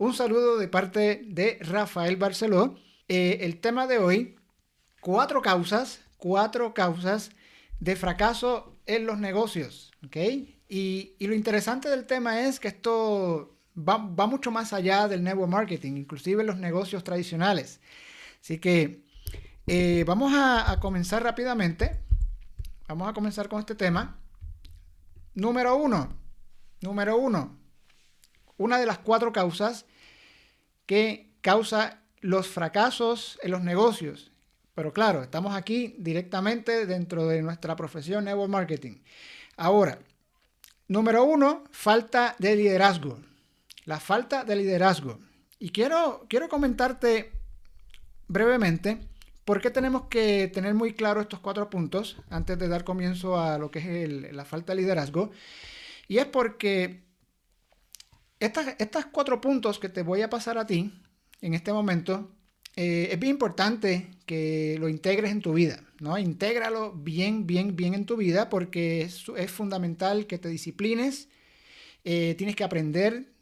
Un saludo de parte de Rafael Barceló. Eh, el tema de hoy, cuatro causas, cuatro causas de fracaso en los negocios. Y, lo interesante del tema es que esto va, mucho más allá del network marketing, inclusive los negocios tradicionales. Así que eh, vamos a, comenzar rápidamente. Vamos a comenzar con este tema. Número uno. Número uno. Una de las cuatro causas que causa los fracasos en los negocios. Pero claro, estamos aquí directamente dentro de nuestra profesión network marketing. Ahora, número uno, falta de liderazgo. La falta de liderazgo. Y quiero, quiero comentarte brevemente por qué tenemos que tener muy claro estos cuatro puntos antes de dar comienzo a lo que es la falta de liderazgo. Y es porque estos cuatro puntos que te voy a pasar a ti en este momento eh, es bien importante que lo integres en tu vida, ¿no? Intégralo bien, bien, bien en tu vida porque es, es fundamental que te disciplines, eh, tienes que aprender,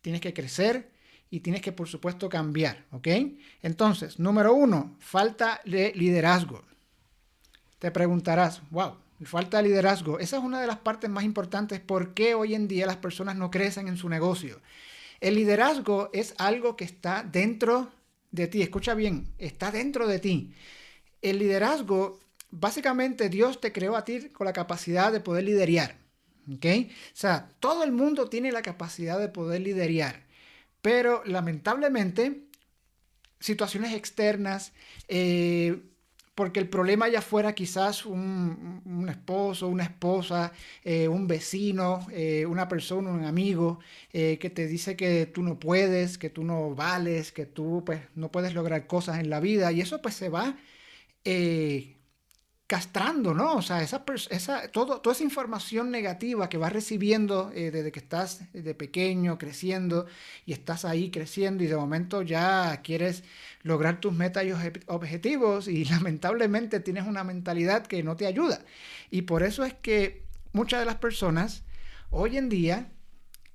tienes que crecer y tienes que, por supuesto, cambiar, ¿ok? Entonces, número uno, falta de liderazgo. Te preguntarás, wow, falta de liderazgo. Esa es una de las partes más importantes por qué hoy en día las personas no crecen en su negocio. El liderazgo es algo que está dentro de ti. Escucha bien, está dentro de ti. El liderazgo, básicamente Dios te creó a ti con la capacidad de poder liderar. ¿Ok? O sea, todo el mundo tiene la capacidad de poder liderar. Pero lamentablemente, situaciones externas, eh, porque el problema ya fuera quizás un, esposo, una esposa, eh, un vecino, eh, una persona, un amigo eh, que te dice que tú no puedes, que tú no vales, que tú pues no puedes lograr cosas en la vida y eso pues se va castrando, ¿no? O sea, esa, esa, todo, toda esa información negativa que vas recibiendo eh, desde que estás de pequeño, creciendo, y estás ahí creciendo y de momento ya quieres lograr tus metas y objetivos y lamentablemente tienes una mentalidad que no te ayuda. Y por eso es que muchas de las personas hoy en día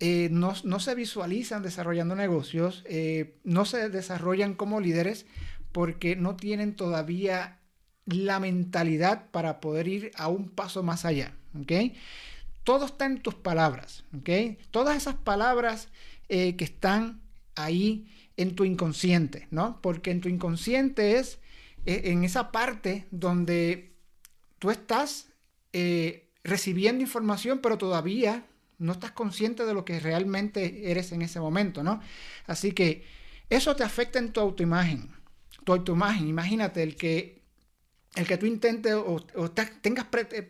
eh, no, se visualizan desarrollando negocios, eh, no se desarrollan como líderes porque no tienen todavía la mentalidad para poder ir a un paso más allá. ¿ok? Todo está en tus palabras. ¿ok? Todas esas palabras eh, que están ahí en tu inconsciente, ¿no? Porque en tu inconsciente es eh, en esa parte donde tú estás eh, recibiendo información, pero todavía no estás consciente de lo que realmente eres en ese momento, ¿no? Así que eso te afecta en tu autoimagen. Tu autoimagen, imagínate el que el que tú intentes o, tengas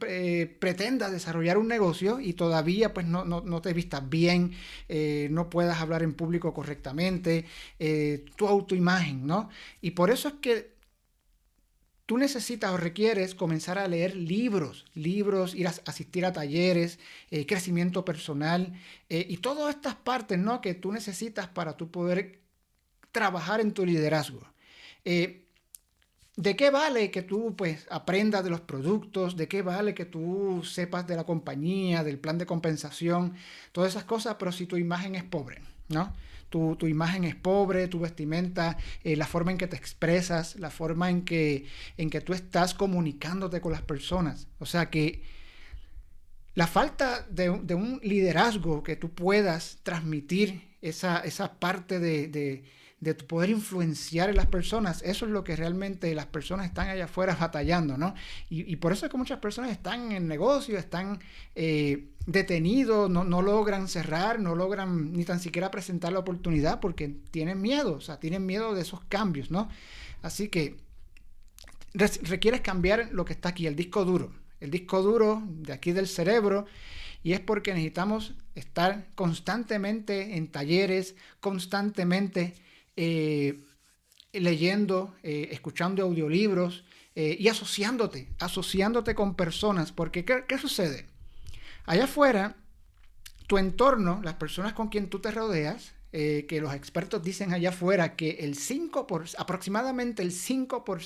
eh, pretendas desarrollar un negocio y todavía pues no, no, te vistas bien, eh, no puedas hablar en público correctamente, eh, tu autoimagen, ¿no? Y por eso es que tú necesitas o requieres comenzar a leer libros, libros, ir a asistir a talleres, crecimiento personal y todas estas partes, ¿no? Que tú necesitas para tú poder trabajar en tu liderazgo. ¿De qué vale que tú pues aprendas de los productos? ¿De qué vale que tú sepas de la compañía, del plan de compensación, todas esas cosas, pero si tu imagen es pobre, ¿no? Tu, imagen es pobre, tu vestimenta, eh, la forma en que te expresas, la forma en que, en que tú estás comunicándote con las personas. O sea que la falta de, un liderazgo que tú puedas transmitir esa, esa parte de de poder influenciar en las personas, eso es lo que realmente las personas están allá afuera batallando, ¿no? Y, por eso es que muchas personas están en negocio, están eh, detenidos, no, logran cerrar, no logran ni tan siquiera presentar la oportunidad porque tienen miedo, o sea, tienen miedo de esos cambios, ¿no? Así que requieres cambiar lo que está aquí, el disco duro, el disco duro de aquí del cerebro, y es porque necesitamos estar constantemente en talleres, constantemente eh, leyendo, eh, escuchando audiolibros eh, y asociándote, asociándote con personas, porque ¿qué, sucede? Allá afuera, tu entorno, las personas con quien tú te rodeas, que los expertos dicen allá afuera que el 5 por, aproximadamente el 5 por,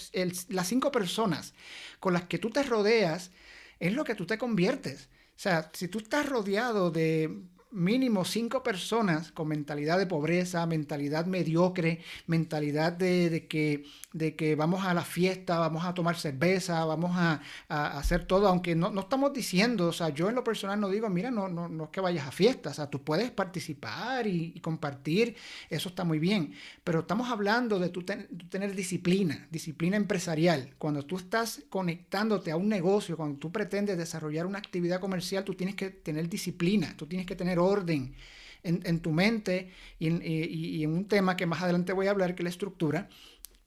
las 5 personas con las que tú te rodeas es lo que tú te conviertes. O sea, si tú estás rodeado de mínimo cinco personas con mentalidad de pobreza, mentalidad mediocre, mentalidad de, que, de que vamos a la fiesta, vamos a tomar cerveza, vamos a, hacer todo, aunque no, estamos diciendo, o sea, yo en lo personal no digo, mira, no, no, no es que vayas a fiestas, o sea, tú puedes participar y, compartir, eso está muy bien, pero estamos hablando de tú, tener disciplina, disciplina empresarial. Cuando tú estás conectándote a un negocio, cuando tú pretendes desarrollar una actividad comercial, tú tienes que tener disciplina, tú tienes que tener orden en, tu mente y en, un tema que más adelante voy a hablar, que es la estructura,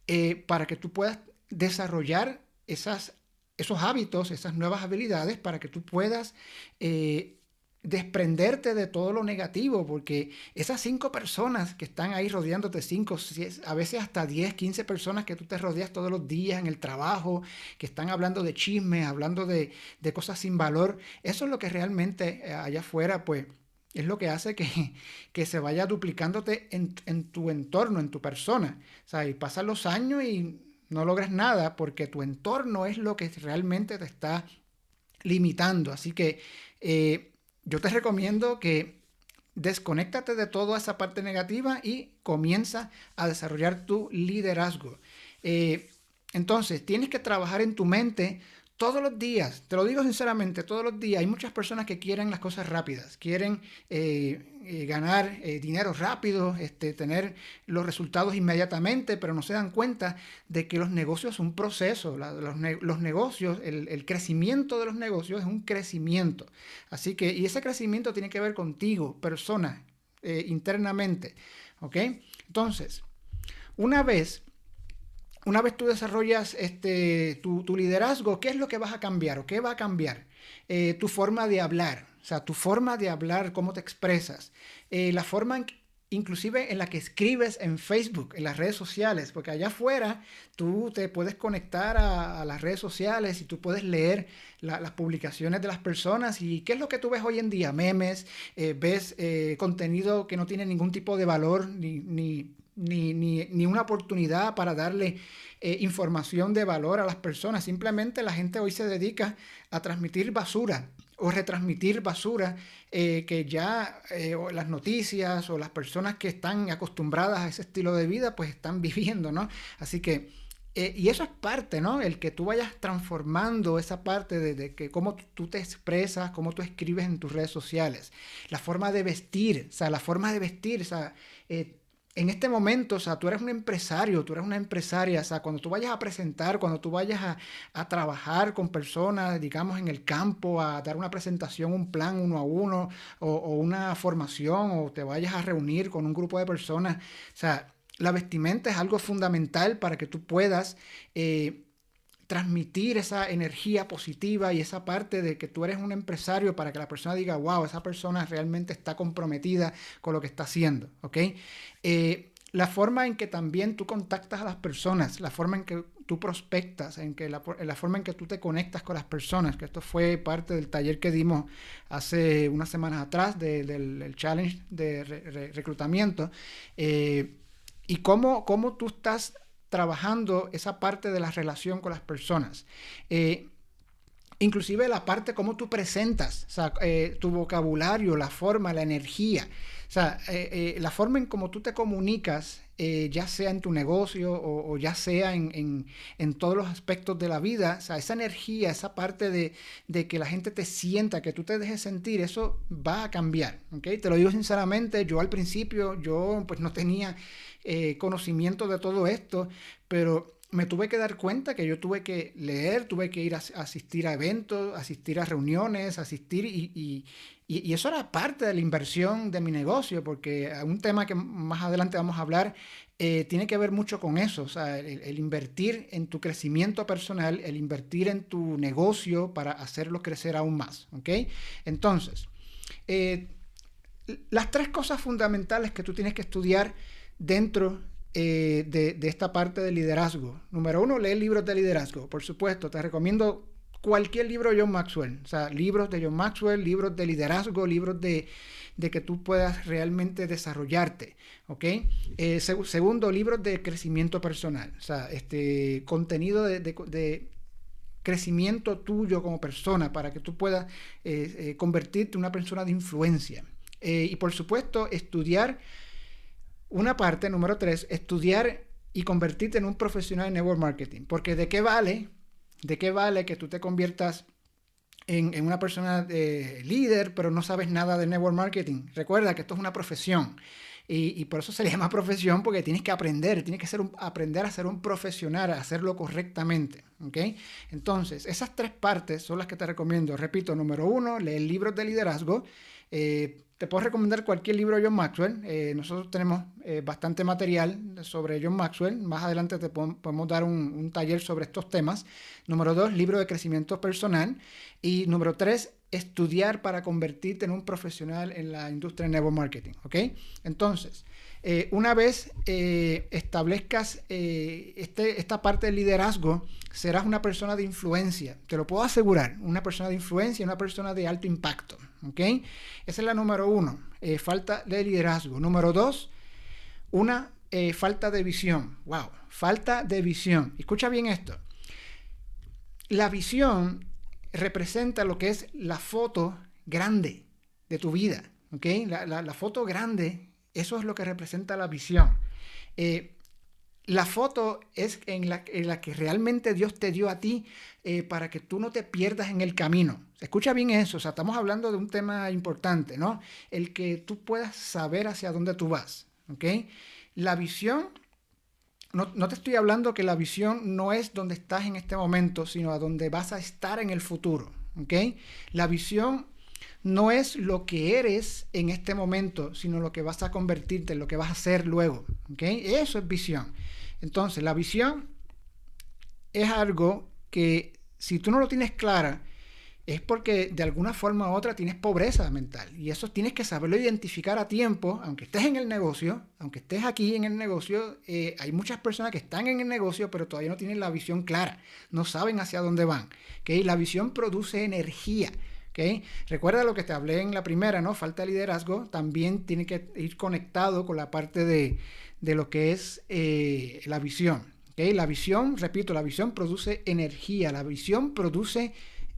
eh, para que tú puedas desarrollar esas, esos hábitos, esas nuevas habilidades, para que tú puedas eh, desprenderte de todo lo negativo, porque esas cinco personas que están ahí rodeándote, cinco, a veces hasta 10, 15 personas que tú te rodeas todos los días en el trabajo, que están hablando de chismes, hablando de, de cosas sin valor, eso es lo que realmente eh, allá afuera, pues es lo que hace que, que se vaya duplicándote en, en, tu entorno, en tu persona. O sea, y pasan los años y no logras nada porque tu entorno es lo que realmente te está limitando. Así que eh, yo te recomiendo que desconéctate de toda esa parte negativa y comienza a desarrollar tu liderazgo. Eh, entonces, tienes que trabajar en tu mente todos los días, te lo digo sinceramente, todos los días hay muchas personas que quieren las cosas rápidas, quieren eh, eh, ganar eh, dinero rápido, este, tener los resultados inmediatamente, pero no se dan cuenta de que los negocios son un proceso, los, negocios, el, crecimiento de los negocios es un crecimiento. Así que, y ese crecimiento tiene que ver contigo, persona, internamente. ¿Ok? Entonces, una vez una vez tú desarrollas este, tu, liderazgo, ¿qué es lo que vas a cambiar o qué va a cambiar? Eh, tu forma de hablar, o sea, tu forma de hablar, cómo te expresas, eh, la forma inclusive en la que escribes en Facebook, en las redes sociales, porque allá afuera tú te puedes conectar a, las redes sociales y tú puedes leer las publicaciones de las personas y qué es lo que tú ves hoy en día, memes, eh, ves contenido que no tiene ningún tipo de valor ni, ni ni, una oportunidad para darle eh, información de valor a las personas. Simplemente la gente hoy se dedica a transmitir basura o retransmitir basura eh, que ya eh, las noticias o las personas que están acostumbradas a ese estilo de vida pues están viviendo, ¿no? Así que, y eso es parte, ¿no? El que tú vayas transformando esa parte de, de, que cómo tú te expresas, cómo tú escribes en tus redes sociales, la forma de vestir, o sea, la forma de vestir, o sea, en este momento, o sea, tú eres un empresario, tú eres una empresaria, o sea, cuando tú vayas a presentar, cuando tú vayas a, trabajar con personas, digamos, en el campo, a dar una presentación, un plan uno a uno, o, una formación, o te vayas a reunir con un grupo de personas, o sea, la vestimenta es algo fundamental para que tú puedas eh, transmitir esa energía positiva y esa parte de que tú eres un empresario para que la persona diga, wow, esa persona realmente está comprometida con lo que está haciendo, ¿ok? Eh, la forma en que también tú contactas a las personas, la forma en que tú prospectas, en que la, forma en que tú te conectas con las personas, que esto fue parte del taller que dimos hace unas semanas atrás del, challenge de reclutamiento, eh, y cómo, cómo tú estás trabajando esa parte de la relación con las personas. Eh, inclusive la parte cómo tú presentas, eh, tu vocabulario, la forma, la energía. O sea, eh, la forma en cómo tú te comunicas, ya sea en tu negocio o, ya sea en, todos los aspectos de la vida, o sea, esa energía, esa parte de, de, que la gente te sienta, que tú te dejes sentir, eso va a cambiar. ¿okay? Te lo digo sinceramente, yo al principio, yo pues no tenía eh, conocimiento de todo esto, pero me tuve que dar cuenta que yo tuve que leer, tuve que ir a, asistir a eventos, asistir a reuniones, asistir y, eso era parte de la inversión de mi negocio, porque un tema que más adelante vamos a hablar eh, tiene que ver mucho con eso, el, invertir en tu crecimiento personal, el invertir en tu negocio para hacerlo crecer aún más, ¿ok? Entonces, eh, las tres cosas fundamentales que tú tienes que estudiar dentro eh, de, esta parte del liderazgo. Número uno, lee libros de liderazgo. Por supuesto, te recomiendo cualquier libro de John Maxwell. O sea, libros de John Maxwell, libros de liderazgo, libros de, que tú puedas realmente desarrollarte. ¿Ok? Eh, segundo, libros de crecimiento personal. O sea, este contenido de, crecimiento tuyo como persona para que tú puedas eh, convertirte en una persona de influencia. Y por supuesto, estudiar una parte, número tres, estudiar y convertirte en un profesional en network marketing. Porque de qué vale, de qué vale que tú te conviertas en, una persona de líder, pero no sabes nada de network marketing. Recuerda que esto es una profesión. Y, por eso se le llama profesión, porque tienes que aprender, tienes que ser aprender a ser un profesional, a hacerlo correctamente. ¿okay? Entonces, esas tres partes son las que te recomiendo. Repito, número uno, leer libros de liderazgo. Eh, te puedo recomendar cualquier libro de John Maxwell. Eh, nosotros tenemos eh, bastante material sobre John Maxwell. Más adelante te podemos dar un, un, taller sobre estos temas. Número dos, libro de crecimiento personal. Y número tres, estudiar para convertirte en un profesional en la industria de network marketing. ¿Ok? Entonces, eh, una vez eh, establezcas eh, este, esta parte del liderazgo, serás una persona de influencia. Te lo puedo asegurar. Una persona de influencia, una persona de alto impacto. ¿Ok? Esa es la número uno. falta de liderazgo. Número dos, una falta de visión. Wow, falta de visión. Escucha bien esto. La visión representa lo que es la foto grande de tu vida. La, foto grande, eso es lo que representa la visión. Eh, la foto es en la, que realmente Dios te dio a ti eh, para que tú no te pierdas en el camino. Escucha bien eso, o sea, estamos hablando de un tema importante, ¿no? El que tú puedas saber hacia dónde tú vas, ¿ok? La visión, no, no te estoy hablando que la visión no es donde estás en este momento, sino a donde vas a estar en el futuro. La visión no es lo que eres en este momento, sino lo que vas a convertirte, lo que vas a hacer luego. Eso es visión. Entonces, la visión es algo que si tú no lo tienes clara, es porque de alguna forma u otra tienes pobreza mental. Y eso tienes que saberlo identificar a tiempo, aunque estés en el negocio, aunque estés aquí en el negocio, eh, hay muchas personas que están en el negocio, pero todavía no tienen la visión clara, no saben hacia dónde van. ¿okay? La visión produce energía. Recuerda lo que te hablé en la primera, ¿no? Falta de liderazgo, también tiene que ir conectado con la parte de, lo que es eh, la visión. La visión, repito, la visión produce energía, la visión produce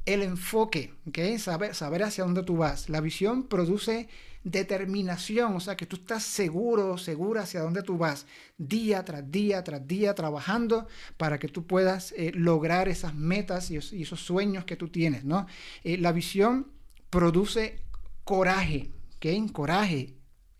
el enfoque, saber, saber hacia dónde tú vas. La visión produce determinación, o sea, que tú estás seguro, segura hacia dónde tú vas, día tras día, tras día, trabajando para que tú puedas eh, lograr esas metas y, esos sueños que tú tienes, ¿no? Eh, la visión produce coraje, ¿ok? Coraje,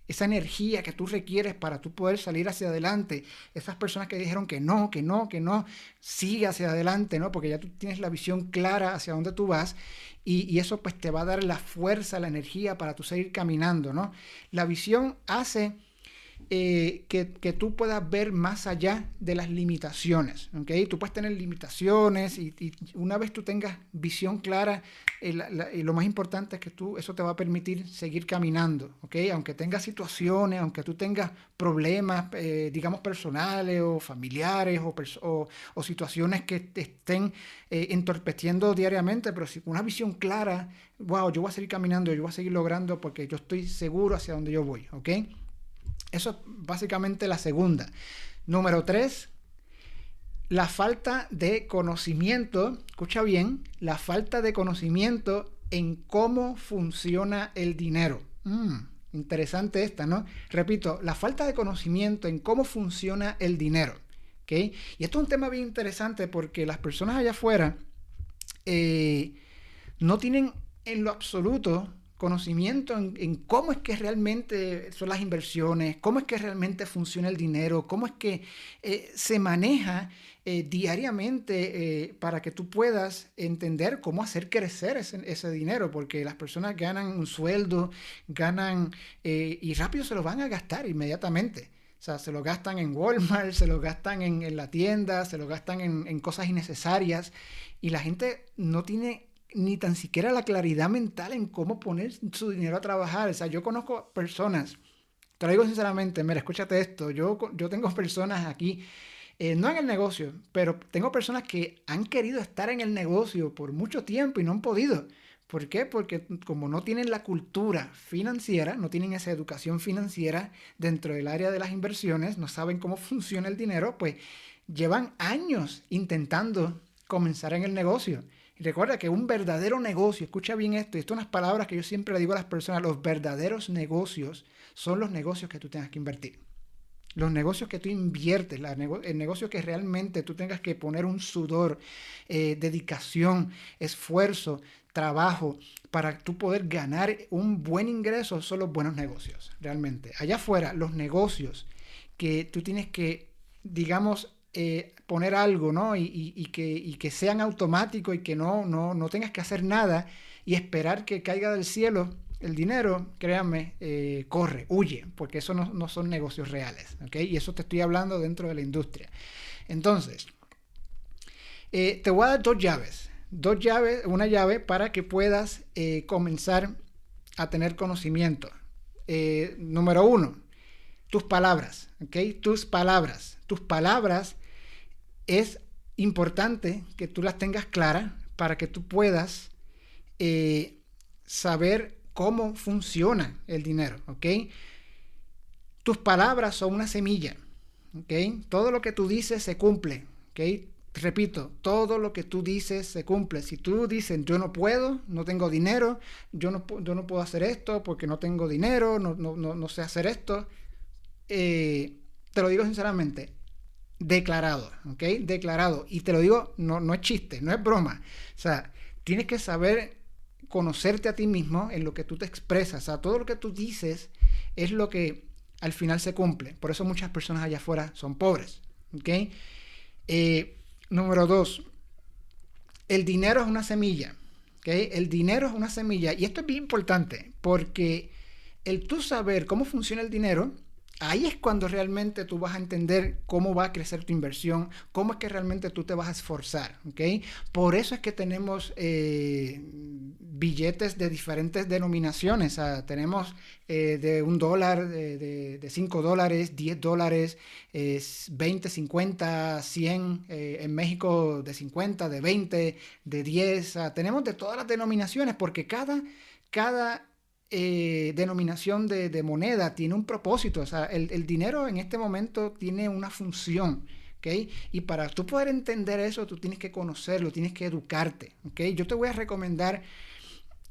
esa energía que tú requieres para tú poder salir hacia adelante. Esas personas que dijeron que no, que no, que no, sigue hacia adelante, ¿no? Porque ya tú tienes la visión clara hacia dónde tú vas y, y, eso pues te va a dar la fuerza, la energía para tú seguir caminando, ¿no? La visión hace eh, que, tú puedas ver más allá de las limitaciones. ¿okay? Tú puedes tener limitaciones y, una vez tú tengas visión clara, eh, lo más importante es que tú, eso te va a permitir seguir caminando. ¿okay? Aunque tengas situaciones, aunque tú tengas problemas, eh, digamos, personales o familiares o, o, situaciones que te estén entorpeciendo diariamente, pero si una visión clara, wow, yo voy a seguir caminando, yo voy a seguir logrando porque yo estoy seguro hacia donde yo voy. ¿ok? Eso es básicamente la segunda. Número tres, la falta de conocimiento, escucha bien, la falta de conocimiento en cómo funciona el dinero. Mm, interesante esta, ¿no? Repito, la falta de conocimiento en cómo funciona el dinero. ¿okay? Y esto es un tema bien interesante porque las personas allá afuera eh, no tienen en lo absoluto conocimiento en, cómo es que realmente son las inversiones, cómo es que realmente funciona el dinero, cómo es que eh, se maneja eh, diariamente eh, para que tú puedas entender cómo hacer crecer ese, dinero, porque las personas ganan un sueldo, ganan y rápido se lo van a gastar inmediatamente. O sea, se lo gastan en Walmart, se lo gastan en, la tienda, se lo gastan en, en cosas innecesarias y la gente no tiene ni tan siquiera la claridad mental en cómo poner su dinero a trabajar. O sea, yo conozco personas, te lo digo sinceramente, mira, escúchate esto, yo, yo tengo personas aquí, eh, no en el negocio, pero tengo personas que han querido estar en el negocio por mucho tiempo y no han podido. ¿Por qué? Porque como no tienen la cultura financiera, no tienen esa educación financiera dentro del área de las inversiones, no saben cómo funciona el dinero, pues llevan años intentando comenzar en el negocio recuerda que un verdadero negocio, escucha bien esto, y esto son unas palabras que yo siempre le digo a las personas, los verdaderos negocios son los negocios que tú tengas que invertir. Los negocios que tú inviertes, el negocio que realmente tú tengas que poner un sudor, eh, dedicación, esfuerzo, trabajo para tú poder ganar un buen ingreso son los buenos negocios, realmente. Allá afuera, los negocios que tú tienes que, digamos, eh, poner algo, ¿no? Y, que, sean automáticos y que no, no, no, tengas que hacer nada y esperar que caiga del cielo el dinero, créanme, eh, corre, huye, porque eso no, son negocios reales, ¿ok? Y eso te estoy hablando dentro de la industria. Entonces, eh, te voy a dar dos llaves, dos llaves, una llave para que puedas comenzar a tener conocimiento. número uno, tus palabras, ¿ok? Tus palabras. Tus palabras es importante que tú las tengas claras para que tú puedas eh, saber cómo funciona el dinero, ¿ok? Tus palabras son una semilla, ¿ok? Todo lo que tú dices se cumple, ¿ok? Repito, todo lo que tú dices se cumple. Si tú dices, yo no puedo, no tengo dinero, yo no, yo no puedo hacer esto porque no tengo dinero, no, no, no, sé hacer esto, eh, te lo digo sinceramente, declarado, ¿ok? Declarado. Y te lo digo, no, no es chiste, no es broma. O sea, tienes que saber conocerte a ti mismo en lo que tú te expresas. O sea, todo lo que tú dices es lo que al final se cumple. Por eso muchas personas allá afuera son pobres, ¿ok? Eh, número dos, el dinero es una semilla, ¿ok? El dinero es una semilla. Y esto es bien importante porque el tú saber cómo funciona el dinero ahí es cuando realmente tú vas a entender cómo va a crecer tu inversión, cómo es que realmente tú te vas a esforzar, ¿ok? Por eso es que tenemos eh, billetes de diferentes denominaciones, tenemos eh, de un dólar, de, cinco dólares, diez dólares, 20, 50, 100, en México de 50, de 20, de 10, tenemos de todas las denominaciones porque cada, cada eh, denominación de, moneda tiene un propósito, o sea, el, dinero en este momento tiene una función. Y para tú poder entender eso, tú tienes que conocerlo, tienes que educarte. Yo te voy a recomendar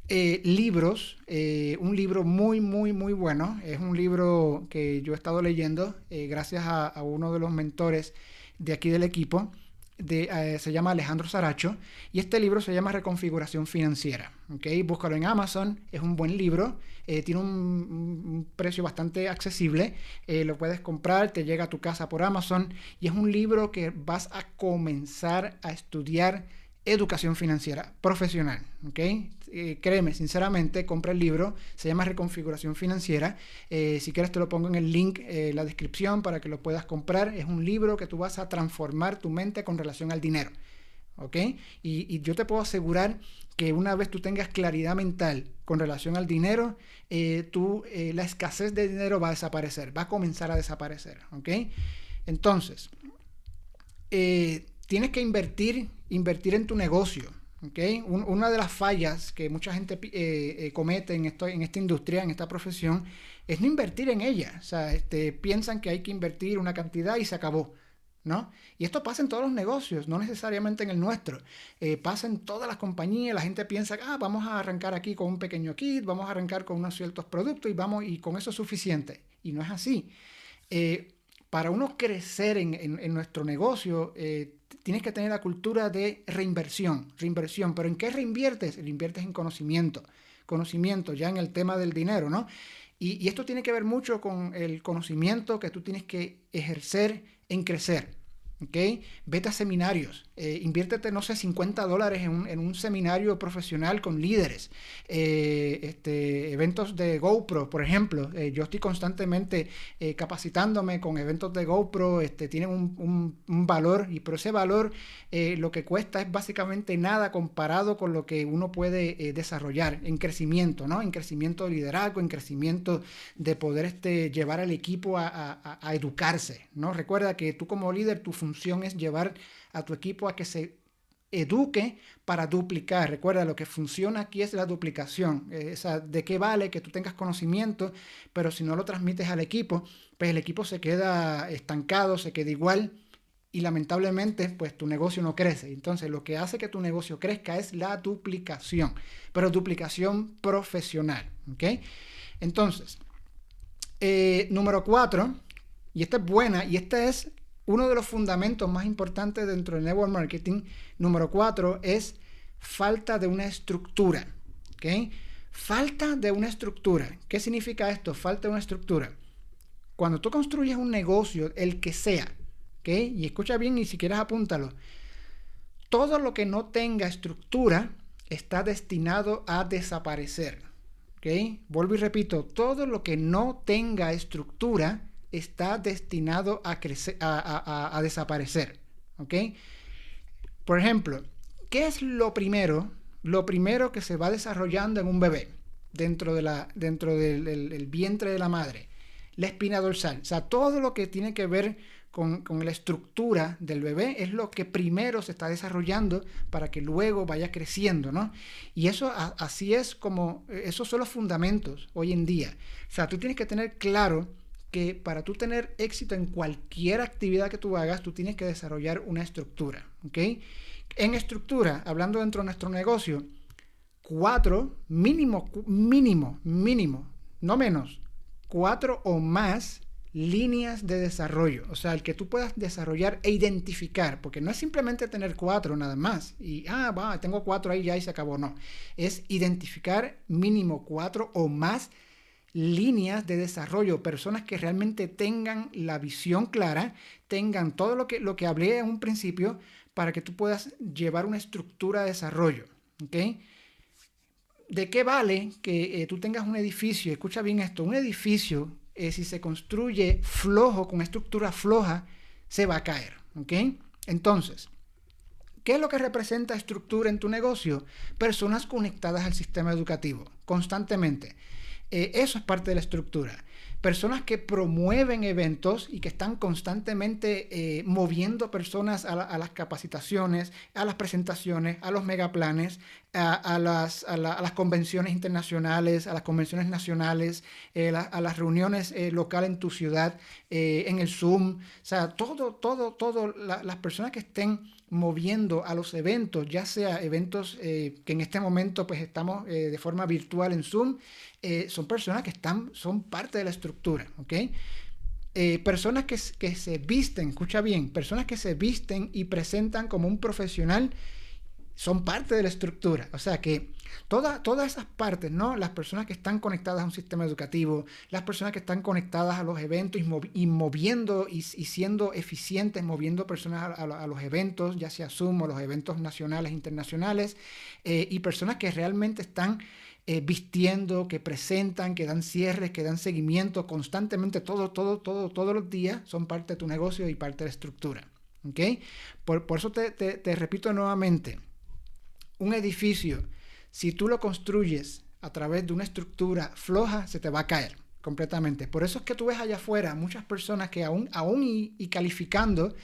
eh, libros, eh, un libro muy, muy, muy bueno. Es un libro que yo he estado leyendo gracias a, uno de los mentores de aquí del equipo eh, se llama Alejandro Saracho y este libro se llama Reconfiguración Financiera. ¿okay? Búscalo en Amazon, es un buen libro, eh, tiene un, precio bastante accesible, eh, lo puedes comprar, te llega a tu casa por Amazon y es un libro que vas a comenzar a estudiar educación financiera profesional. ¿okay? Eh, créeme, sinceramente, compra el libro, se llama Reconfiguración Financiera. Eh, si quieres te lo pongo en el link, en eh, la descripción para que lo puedas comprar. Es un libro que tú vas a transformar tu mente con relación al dinero. ¿Ok? Y, yo te puedo asegurar que una vez tú tengas claridad mental con relación al dinero, tú, la escasez de dinero va a desaparecer, va a comenzar a desaparecer. ¿Ok? Entonces, tienes que invertir, invertir en tu negocio. ¿okay? una de las fallas que mucha gente eh, eh, comete en, esto, en esta industria, en esta profesión, es no invertir en ella. O sea, este, piensan que hay que invertir una cantidad y se acabó. ¿No? Y esto pasa en todos los negocios, no necesariamente en el nuestro. Eh, pasa en todas las compañías, la gente piensa, ah, vamos a arrancar aquí con un pequeño kit, vamos a arrancar con unos ciertos productos y, vamos, y con eso es suficiente. Y no es así. para uno crecer en, en nuestro negocio, tienes que tener la cultura de reinversión, reinversión, pero ¿en qué reinviertes? Reinviertes en conocimiento, conocimiento ya en el tema del dinero, ¿no? Y, y esto tiene que ver mucho con el conocimiento que tú tienes que ejercer en crecer. ¿Ok? Vete a seminarios, eh, inviértete, no sé, 50 dólares en un, seminario profesional con líderes, eh, este, eventos de GoPro, por ejemplo. Eh, yo estoy constantemente eh, capacitándome con eventos de GoPro, este, tienen un, valor, y por ese valor lo que cuesta es básicamente nada comparado con lo que uno puede desarrollar en crecimiento, ¿no? En crecimiento de liderazgo, en crecimiento de poder este, llevar al equipo a, a educarse, ¿no? Recuerda que tú como líder, tu función es llevar a tu equipo a que se eduque para duplicar. Recuerda, lo que funciona aquí es la duplicación. Eh, ¿De qué vale que tú tengas conocimiento, pero si no lo transmites al equipo, pues el equipo se queda estancado, se queda igual y lamentablemente pues tu negocio no crece. Entonces lo que hace que tu negocio crezca es la duplicación, pero duplicación profesional. ¿ok? Entonces, eh, número cuatro, y esta es buena, y este es uno de los fundamentos más importantes dentro del network marketing. Número cuatro es falta de una estructura. Falta de una estructura. ¿Qué significa esto? Falta de una estructura. Cuando tú construyes un negocio, el que sea, ¿ok? Y escucha bien y si quieres apúntalo. Todo lo que no tenga estructura está destinado a desaparecer. ¿Ok? Vuelvo y repito, todo lo que no tenga estructura está destinado a, crecer, a, desaparecer. Por ejemplo, ¿qué es lo primero? Lo primero que se va desarrollando en un bebé dentro, de la, dentro del vientre de la madre la espina dorsal. O sea, todo lo que tiene que ver con, la estructura del bebé es lo que primero se está desarrollando para que luego vaya creciendo, ¿no? Y eso así es como, esos son los fundamentos hoy en día. O sea, tú tienes que tener claro que para tú tener éxito en cualquier actividad que tú hagas, tú tienes que desarrollar una estructura, ¿ok? En estructura, hablando dentro de nuestro negocio, cuatro, mínimo, mínimo, mínimo, no menos, cuatro o más líneas de desarrollo, o sea, el que tú puedas desarrollar e identificar, porque no es simplemente tener cuatro nada más y, ah, va, tengo cuatro ahí ya y se acabó, no, es identificar mínimo cuatro o más líneas de desarrollo, personas que realmente tengan la visión clara, tengan todo lo que, lo que hablé en un principio para que tú puedas llevar una estructura de desarrollo. ¿de qué vale que eh, tú tengas un edificio? Escucha bien esto, un edificio, eh, si se construye flojo, con estructura floja, se va a caer. Entonces, ¿qué es lo que representa estructura en tu negocio? Personas conectadas al sistema educativo constantemente. Eh, eso es parte de la estructura. Personas que promueven eventos y que están constantemente eh, moviendo personas a, las capacitaciones, a las presentaciones, a los megaplanes, a, las, a, las, convenciones internacionales, a las convenciones nacionales, eh, a las reuniones locales en tu ciudad, en el Zoom, o sea, todo, todo, todo, las personas que estén moviendo a los eventos, ya sea eventos que en este momento pues estamos de forma virtual en Zoom, eh, son personas que están, son parte de la estructura, ¿ok? Eh, personas que, se visten, escucha bien, personas que se visten y presentan como un profesional son parte de la estructura. O sea que todas esas partes, ¿no? Las personas que están conectadas a un sistema educativo, las personas que están conectadas a los eventos y, moviendo y, siendo eficientes, moviendo personas a, los eventos, ya sea Zoom o los eventos nacionales, internacionales, eh, y personas que realmente están eh, vistiendo, que presentan, que dan cierres, que dan seguimiento constantemente, todo, todo, todo, todos los días son parte de tu negocio y parte de la estructura. ¿Ok? Por, eso te, te repito nuevamente, un edificio, si tú lo construyes a través de una estructura floja, se te va a caer completamente. Por eso es que tú ves allá afuera muchas personas que aún, aún y calificando,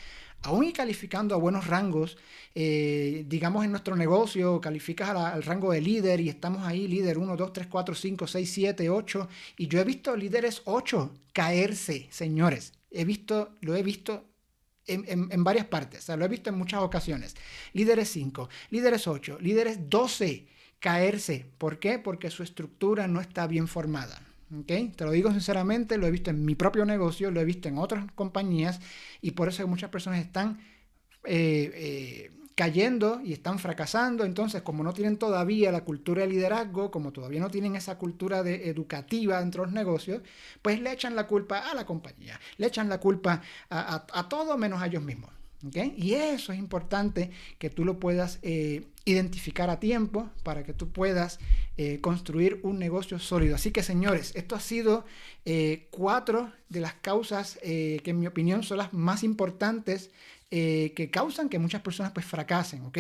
aún y calificando a buenos rangos, eh, digamos en nuestro negocio, calificas al rango de líder y estamos ahí, líder 1, 2, 3, 4, 5, 6, 7, 8, y yo he visto líderes 8 caerse, señores. He visto, lo he visto en, varias partes, o sea, lo he visto en muchas ocasiones. Líderes 5, líderes 8, líderes 12 caerse. ¿Por qué? Porque su estructura no está bien formada. Te lo digo sinceramente, lo he visto en mi propio negocio, lo he visto en otras compañías y por eso muchas personas están eh, eh, cayendo y están fracasando. Entonces, como no tienen todavía la cultura de liderazgo, como todavía no tienen esa cultura de educativa dentro de los negocios, pues le echan la culpa a la compañía, le echan la culpa a todo menos a ellos mismos. Y eso es importante que tú lo puedas eh, identificar a tiempo para que tú puedas eh, construir un negocio sólido. Así que señores, esto ha sido eh, cuatro de las causas que en mi opinión son las más importantes que causan que muchas personas pues fracasen, ¿ok?